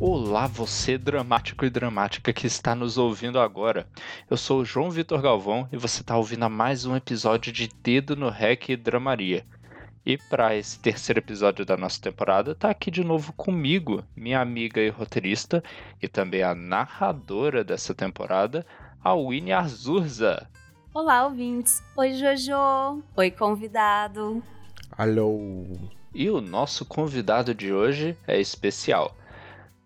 Olá, você dramático e dramática que está nos ouvindo agora. Eu sou o João Vitor Galvão e você está ouvindo a mais um episódio de Dedo no Rec e Dramaria. E para esse terceiro episódio da nossa temporada, tá aqui de novo comigo, minha amiga e roteirista, e também a narradora dessa temporada, a Winnie Azurza. Olá, ouvintes. Oi, Jojo. Oi, convidado. Alô. E o nosso convidado de hoje é especial.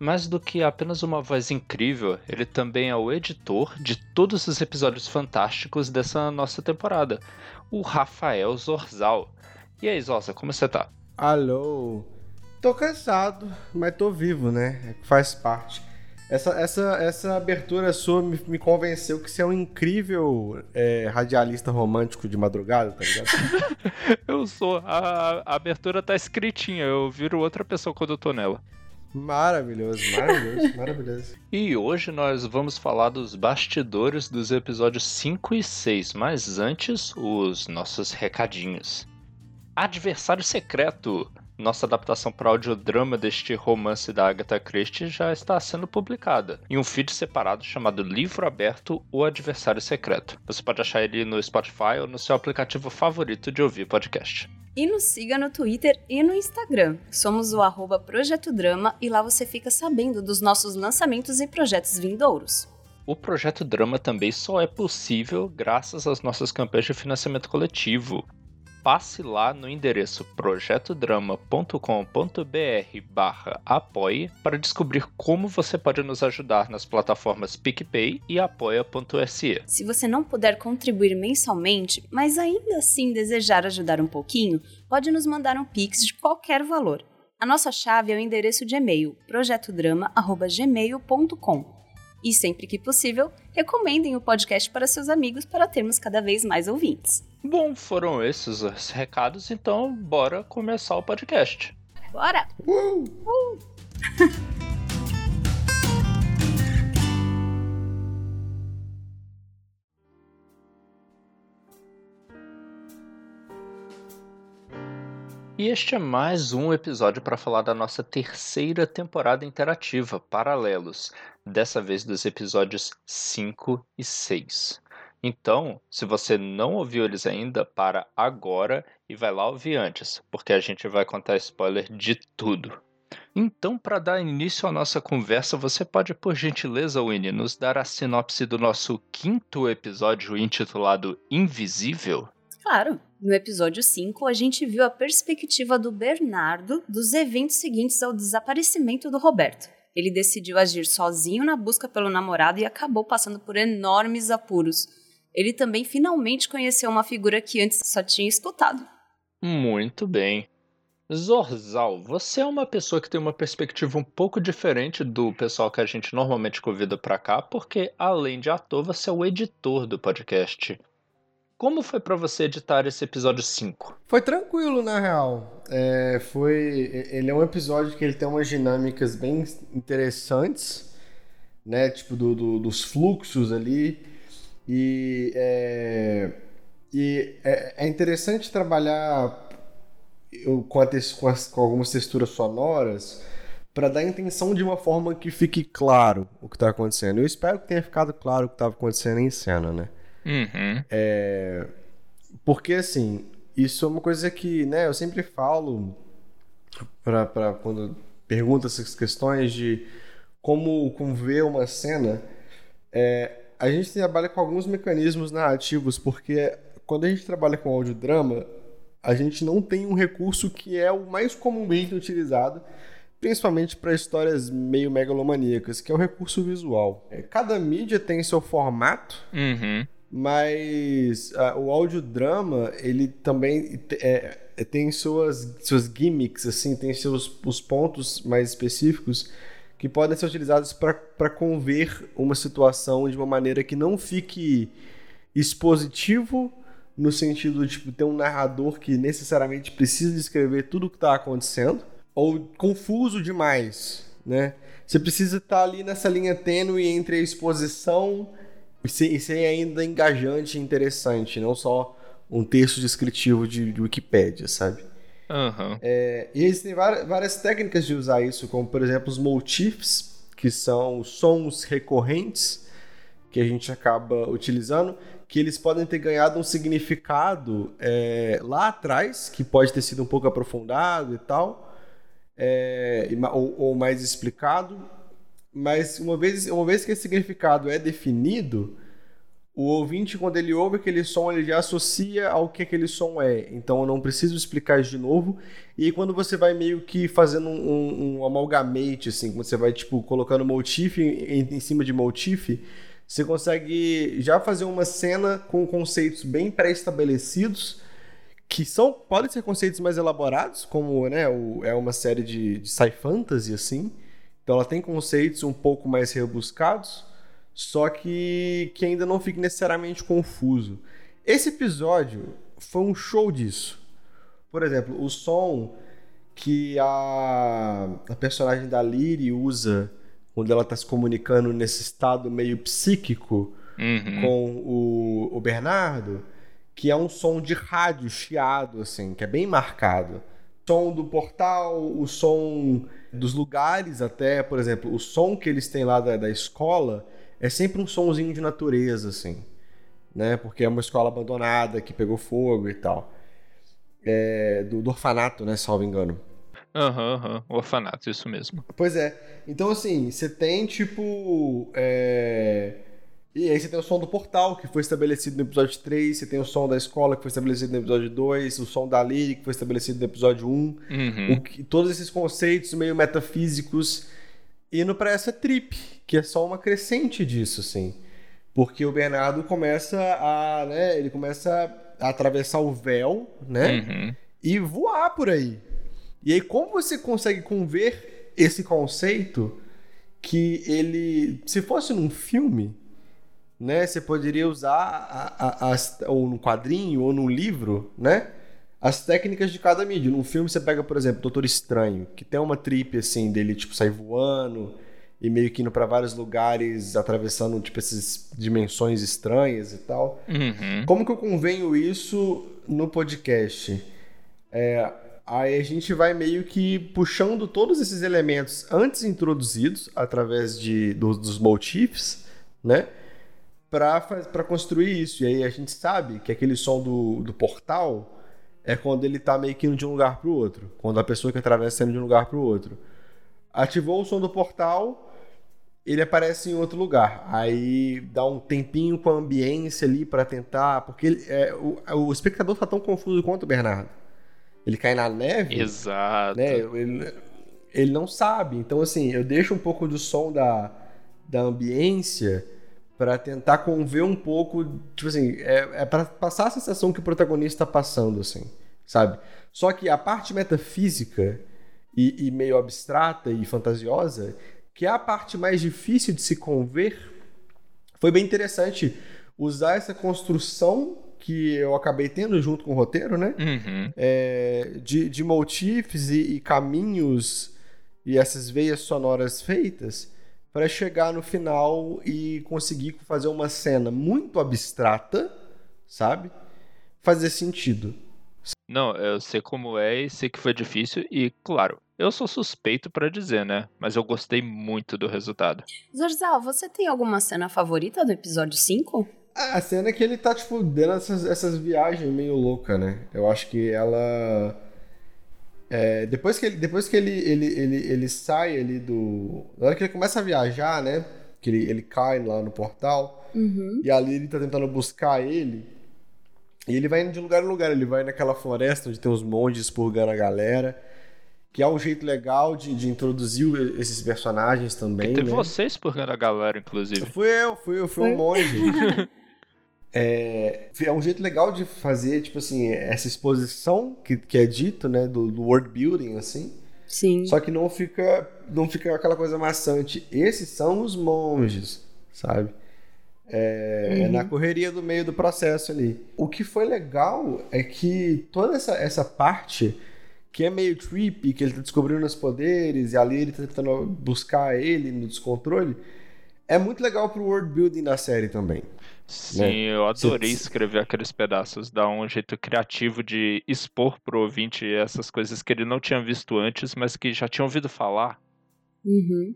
Mais do que apenas uma voz incrível, ele também é o editor de todos os episódios fantásticos dessa nossa temporada, o Rafael Zorzal. E aí, Zorza, como você tá? Alô. Tô cansado, mas tô vivo, né? É faz parte. Essa, essa, essa abertura sua me, me convenceu que você é um incrível é, radialista romântico de madrugada, tá ligado? eu sou. A, a abertura tá escritinha, eu viro outra pessoa quando eu tô nela. Maravilhoso, maravilhoso, maravilhoso. E hoje nós vamos falar dos bastidores dos episódios 5 e 6, mas antes, os nossos recadinhos. Adversário Secreto. Nossa adaptação para audiodrama deste romance da Agatha Christie já está sendo publicada em um feed separado chamado Livro Aberto O Adversário Secreto. Você pode achar ele no Spotify ou no seu aplicativo favorito de ouvir podcast. E nos siga no Twitter e no Instagram. Somos o arroba Projeto Drama e lá você fica sabendo dos nossos lançamentos e projetos vindouros. O Projeto Drama também só é possível graças às nossas campanhas de financiamento coletivo passe lá no endereço projetodrama.com.br barra apoie para descobrir como você pode nos ajudar nas plataformas PicPay e apoia.se. Se você não puder contribuir mensalmente, mas ainda assim desejar ajudar um pouquinho, pode nos mandar um Pix de qualquer valor. A nossa chave é o endereço de e-mail projetodrama.gmail.com. E sempre que possível, recomendem o podcast para seus amigos para termos cada vez mais ouvintes. Bom, foram esses os recados, então bora começar o podcast. Bora! Uh! Uh! E este é mais um episódio para falar da nossa terceira temporada interativa, Paralelos, dessa vez dos episódios 5 e 6. Então, se você não ouviu eles ainda, para agora e vai lá ouvir antes, porque a gente vai contar spoiler de tudo. Então, para dar início à nossa conversa, você pode, por gentileza, Winnie, nos dar a sinopse do nosso quinto episódio intitulado Invisível? Claro. No episódio 5, a gente viu a perspectiva do Bernardo dos eventos seguintes ao desaparecimento do Roberto. Ele decidiu agir sozinho na busca pelo namorado e acabou passando por enormes apuros. Ele também finalmente conheceu uma figura que antes só tinha escutado. Muito bem. Zorzal, você é uma pessoa que tem uma perspectiva um pouco diferente do pessoal que a gente normalmente convida para cá, porque além de ator, você é o editor do podcast. Como foi para você editar esse episódio 5? Foi tranquilo, na real. É, foi, ele é um episódio que ele tem umas dinâmicas bem interessantes, né? Tipo, do, do dos fluxos ali. E, é, e é, é interessante trabalhar com, a, com, as, com algumas texturas sonoras para dar a intenção de uma forma que fique claro o que está acontecendo. Eu espero que tenha ficado claro o que estava acontecendo em cena, né? Uhum. É, porque, assim, isso é uma coisa que né, eu sempre falo para quando pergunta essas questões de como, como ver uma cena. É, a gente trabalha com alguns mecanismos narrativos, porque quando a gente trabalha com audiodrama, a gente não tem um recurso que é o mais comumente utilizado, principalmente para histórias meio megalomaníacas, que é o recurso visual. É, cada mídia tem seu formato, uhum mas uh, o audiodrama, ele também é, é, tem suas, suas gimmicks, assim, tem seus os pontos mais específicos que podem ser utilizados para conver uma situação de uma maneira que não fique expositivo no sentido de tipo, ter um narrador que necessariamente precisa descrever tudo o que está acontecendo, ou confuso demais, né? Você precisa estar tá ali nessa linha tênue entre a exposição e ser, ser ainda engajante e interessante, não só um texto descritivo de, de Wikipédia, sabe? Uhum. É, e existem várias, várias técnicas de usar isso, como por exemplo os motifs, que são sons recorrentes que a gente acaba utilizando, que eles podem ter ganhado um significado é, lá atrás, que pode ter sido um pouco aprofundado e tal, é, ou, ou, mais explicado, mas uma vez, uma vez que esse significado é definido, o ouvinte, quando ele ouve aquele som, ele já associa ao que aquele som é. Então eu não preciso explicar isso de novo. E quando você vai meio que fazendo um, um, um amalgamate, assim, quando você vai tipo colocando motif em, em cima de motif, você consegue já fazer uma cena com conceitos bem pré-estabelecidos, que são podem ser conceitos mais elaborados, como né, o, é uma série de, de sci-fantasy, assim. Então ela tem conceitos um pouco mais rebuscados só que, que ainda não fique necessariamente confuso. Esse episódio foi um show disso. Por exemplo, o som que a, a personagem da Lyri usa quando ela está se comunicando nesse estado meio psíquico uhum. com o, o Bernardo, que é um som de rádio chiado, assim, que é bem marcado. Som do portal, o som dos lugares até, por exemplo, o som que eles têm lá da, da escola é sempre um sonzinho de natureza, assim, né? Porque é uma escola abandonada que pegou fogo e tal. É, do, do, orfanato, né? Salvo engano. Aham, uhum, uhum. orfanato, isso mesmo. Pois é. Então, assim, você tem, tipo. É... E aí você tem o som do portal, que foi estabelecido no episódio 3, você tem o som da escola, que foi estabelecido no episódio 2, o som da Lyric, que foi estabelecido no episódio 1. Uhum. O que, todos esses conceitos meio metafísicos indo para essa trip, que é só uma crescente disso, assim. Porque o Bernardo começa a, né, ele começa a atravessar o véu, né? Uhum. E voar por aí. E aí como você consegue conver esse conceito que ele, se fosse num filme, né, você poderia usar a, a, a, ou num quadrinho ou num livro, né? as técnicas de cada mídia. Num filme você pega, por exemplo, Doutor Estranho, que tem uma trip assim dele tipo sair voando e meio que indo para vários lugares, atravessando tipo essas dimensões estranhas e tal. Uhum. Como que eu convenho isso no podcast? É, aí a gente vai meio que puxando todos esses elementos antes introduzidos através de, dos, dos motifs, né? Para construir isso. E aí a gente sabe que aquele som do, do portal é quando ele tá meio que indo de um lugar para o outro. Quando a pessoa que atravessa tá indo de um lugar para o outro. Ativou o som do portal, ele aparece em outro lugar. Aí dá um tempinho com a ambiência ali para tentar. Porque ele, é, o, o espectador tá tão confuso quanto o Bernardo. Ele cai na neve. Exato. Né? Ele, ele não sabe. Então, assim, eu deixo um pouco do som da, da ambiência para tentar conver um pouco, tipo assim, é, é para passar a sensação que o protagonista está passando, assim, sabe? Só que a parte metafísica e, e, meio abstrata e fantasiosa, que é a parte mais difícil de se conver, foi bem interessante usar essa construção que eu acabei tendo junto com o roteiro, né? Uhum. É, de, de motifs e, e caminhos e essas veias sonoras feitas para chegar no final e conseguir fazer uma cena muito abstrata, sabe? Fazer sentido. Não, eu sei como é e sei que foi difícil e, claro, eu sou suspeito para dizer, né? Mas eu gostei muito do resultado. Zorzal, você tem alguma cena favorita do episódio 5? A cena é que ele tá, tipo, dando essas, essas viagens meio louca, né? Eu acho que ela é, depois que, ele, depois que ele, ele, ele, ele sai ali do. Na hora que ele começa a viajar, né? Que ele, ele cai lá no portal. Uhum. E ali ele tá tentando buscar ele. E ele vai indo de lugar em lugar. Ele vai naquela floresta onde tem os monges purgando a galera. Que é um jeito legal de, de introduzir esses personagens também. E teve né? vocês purgando a galera, inclusive. Fui eu, fui eu, fui um monge. É, é um jeito legal de fazer, tipo assim, essa exposição que, que é dito, né, do, do world building, assim. Sim. Só que não fica, não fica aquela coisa maçante. Esses são os monges, sabe? É, uhum. é, na correria do meio do processo ali. O que foi legal é que toda essa, essa parte que é meio trippy, que ele tá descobrindo os poderes e ali ele tá tentando buscar ele no descontrole, é muito legal pro world building da série também. Sim, né? eu adorei escrever aqueles pedaços, dar um jeito criativo de expor pro ouvinte essas coisas que ele não tinha visto antes, mas que já tinha ouvido falar. Uhum.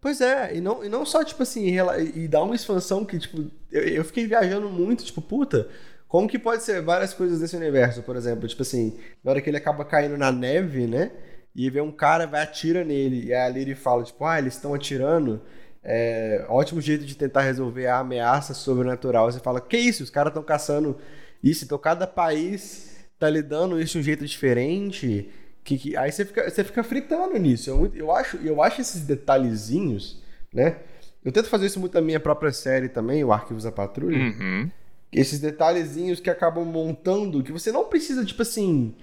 Pois é, e não, e não só, tipo assim, e, e dar uma expansão que, tipo, eu, eu fiquei viajando muito, tipo, puta, como que pode ser várias coisas desse universo, por exemplo, tipo assim, na hora que ele acaba caindo na neve, né, e vê um cara, vai atira nele, e aí ele fala, tipo, ah, eles estão atirando, é, ótimo jeito de tentar resolver a ameaça sobrenatural. Você fala, que isso? Os caras estão caçando isso. Então cada país tá lidando isso de um jeito diferente. Que, que, aí você fica, você fica fritando nisso. Eu, eu, acho, eu acho esses detalhezinhos, né? Eu tento fazer isso muito na minha própria série também, o Arquivos da Patrulha. Uhum. Esses detalhezinhos que acabam montando, que você não precisa, tipo assim,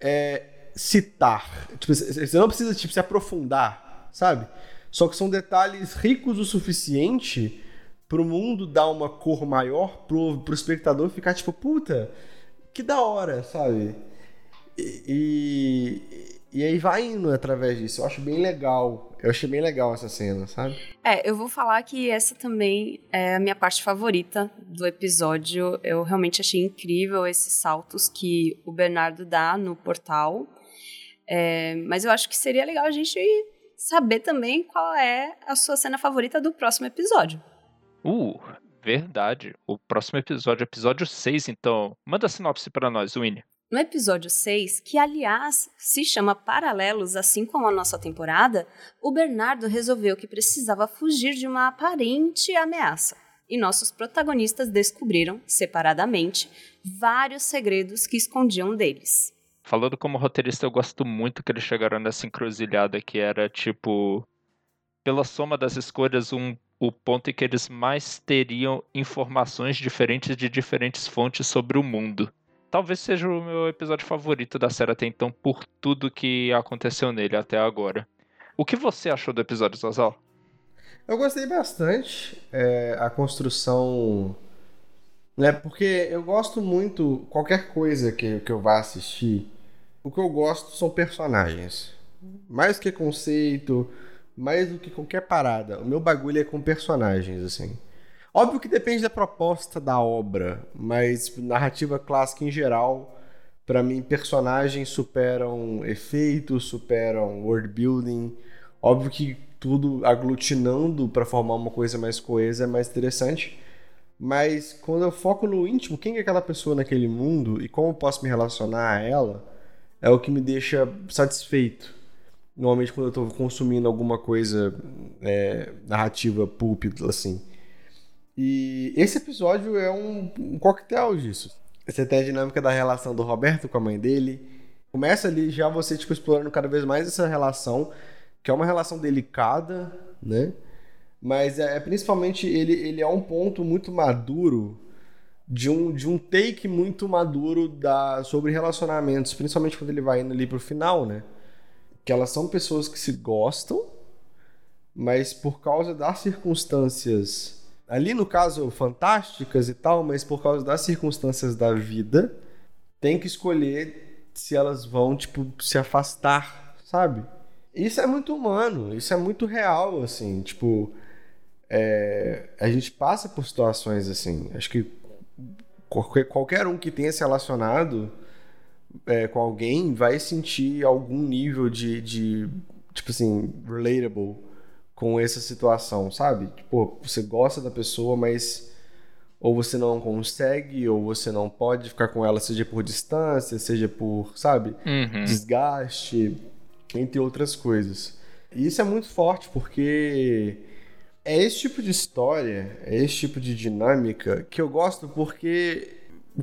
é, citar. Tipo, você não precisa tipo, se aprofundar, sabe? Só que são detalhes ricos o suficiente pro mundo dar uma cor maior, pro, pro espectador ficar tipo, puta, que da hora, sabe? E, e, e, aí vai indo através disso. Eu acho bem legal. Eu achei bem legal essa cena, sabe? É, eu vou falar que essa também é a minha parte favorita do episódio. Eu realmente achei incrível esses saltos que o Bernardo dá no portal. É, mas eu acho que seria legal a gente saber também qual é a sua cena favorita do próximo episódio. Uh, verdade. O próximo episódio, episódio 6, então. Manda a sinopse para nós, Winnie. No episódio 6, que aliás se chama Paralelos, assim como a nossa temporada, o Bernardo resolveu que precisava fugir de uma aparente ameaça. E nossos protagonistas descobriram, separadamente, vários segredos que escondiam deles. Falando como roteirista, eu gosto muito que eles chegaram nessa encruzilhada que era tipo. Pela soma das escolhas, um, o ponto em que eles mais teriam informações diferentes de diferentes fontes sobre o mundo. Talvez seja o meu episódio favorito da série até então, por tudo que aconteceu nele até agora. O que você achou do episódio, Zazal? Eu gostei bastante. É, a construção. Né, porque eu gosto muito. Qualquer coisa que, que eu vá assistir o que eu gosto são personagens. Mais que conceito, mais do que qualquer parada. O meu bagulho é com personagens, assim. Óbvio que depende da proposta da obra, mas narrativa clássica em geral, para mim, personagens superam efeitos, superam world building. Óbvio que tudo aglutinando para formar uma coisa mais coesa é mais interessante. Mas quando eu foco no íntimo, quem é aquela pessoa naquele mundo e como eu posso me relacionar a ela, é o que me deixa satisfeito. Normalmente quando eu estou consumindo alguma coisa é, narrativa pulp, assim. E esse episódio é um, um coquetel disso. Você tem a dinâmica da relação do Roberto com a mãe dele. Começa ali já você tipo, explorando cada vez mais essa relação, que é uma relação delicada, né? Mas é, é principalmente ele, ele é um ponto muito maduro de um, de um take muito maduro da, sobre relacionamentos, principalmente quando ele vai indo ali pro final, né? Que elas são pessoas que se gostam, mas por causa das circunstâncias, ali no caso fantásticas e tal, mas por causa das circunstâncias da vida, tem que escolher se elas vão, tipo, se afastar, sabe? Isso é muito humano, isso é muito real, assim, tipo. É, a gente passa por situações assim. Acho que qualquer, qualquer um que tenha se relacionado é, com alguém vai sentir algum nível de, de, tipo assim, relatable com essa situação, sabe? Tipo, você gosta da pessoa, mas ou você não consegue, ou você não pode ficar com ela, seja por distância, seja por, sabe, uhum. desgaste, entre outras coisas. E isso é muito forte porque é esse tipo de história, é esse tipo de dinâmica que eu gosto porque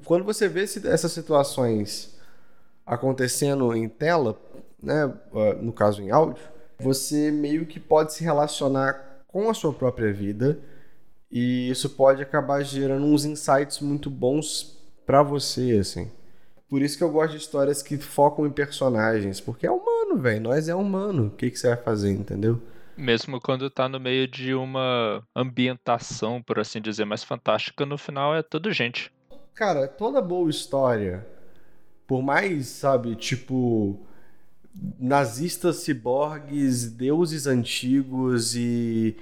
quando você vê essas situações acontecendo em tela, né, no caso em áudio, você meio que pode se relacionar com a sua própria vida e isso pode acabar gerando uns insights muito bons para você, assim. Por isso que eu gosto de histórias que focam em personagens, porque é humano, velho. Nós é humano. O que, que você vai fazer, entendeu? Mesmo quando tá no meio de uma ambientação, por assim dizer, mais fantástica, no final é tudo gente. Cara, toda boa história, por mais, sabe, tipo, nazistas ciborgues, deuses antigos e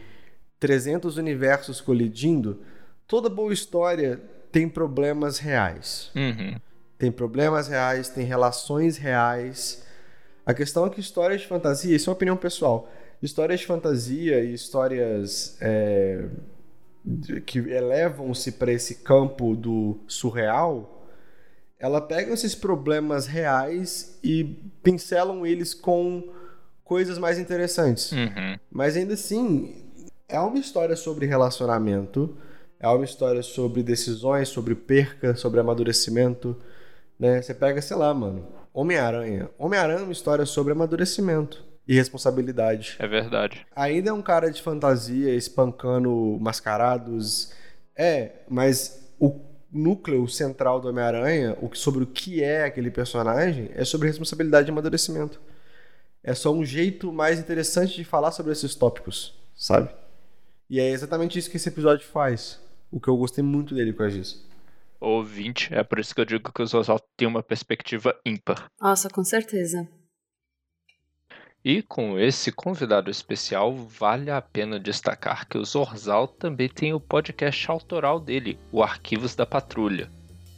300 universos colidindo, toda boa história tem problemas reais. Uhum. Tem problemas reais, tem relações reais. A questão é que histórias de fantasia, isso é uma opinião pessoal, histórias de fantasia e histórias é, que elevam-se para esse campo do surreal, ela pegam esses problemas reais e pincelam eles com coisas mais interessantes. Uhum. Mas ainda assim, é uma história sobre relacionamento, é uma história sobre decisões, sobre perca, sobre amadurecimento. Né? Você pega, sei lá, mano, Homem-Aranha. Homem-Aranha é uma história sobre amadurecimento e responsabilidade. É verdade. Ainda é um cara de fantasia espancando mascarados. É, mas o núcleo central do Homem-Aranha, sobre o que é aquele personagem, é sobre responsabilidade e amadurecimento. É só um jeito mais interessante de falar sobre esses tópicos, sabe? E é exatamente isso que esse episódio faz. O que eu gostei muito dele com a Giz. Ouvinte, é por isso que eu digo que o Zorzal tem uma perspectiva ímpar. Nossa, com certeza. E com esse convidado especial, vale a pena destacar que o Zorzal também tem o podcast autoral dele, o Arquivos da Patrulha.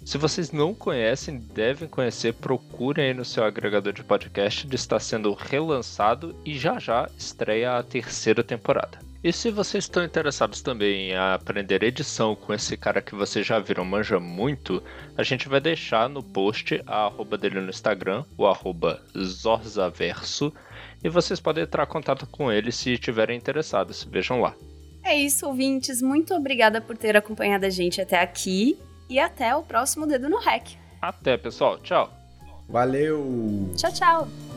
Se vocês não conhecem, devem conhecer, procurem aí no seu agregador de podcast, ele está sendo relançado e já já estreia a terceira temporada. E se vocês estão interessados também em aprender edição com esse cara que vocês já viram manja muito, a gente vai deixar no post a arroba dele no Instagram, o arroba Zorzaverso, e vocês podem entrar em contato com ele se estiverem interessados. Vejam lá. É isso, ouvintes. Muito obrigada por ter acompanhado a gente até aqui e até o próximo Dedo no Rec. Até, pessoal. Tchau. Valeu! Tchau, tchau!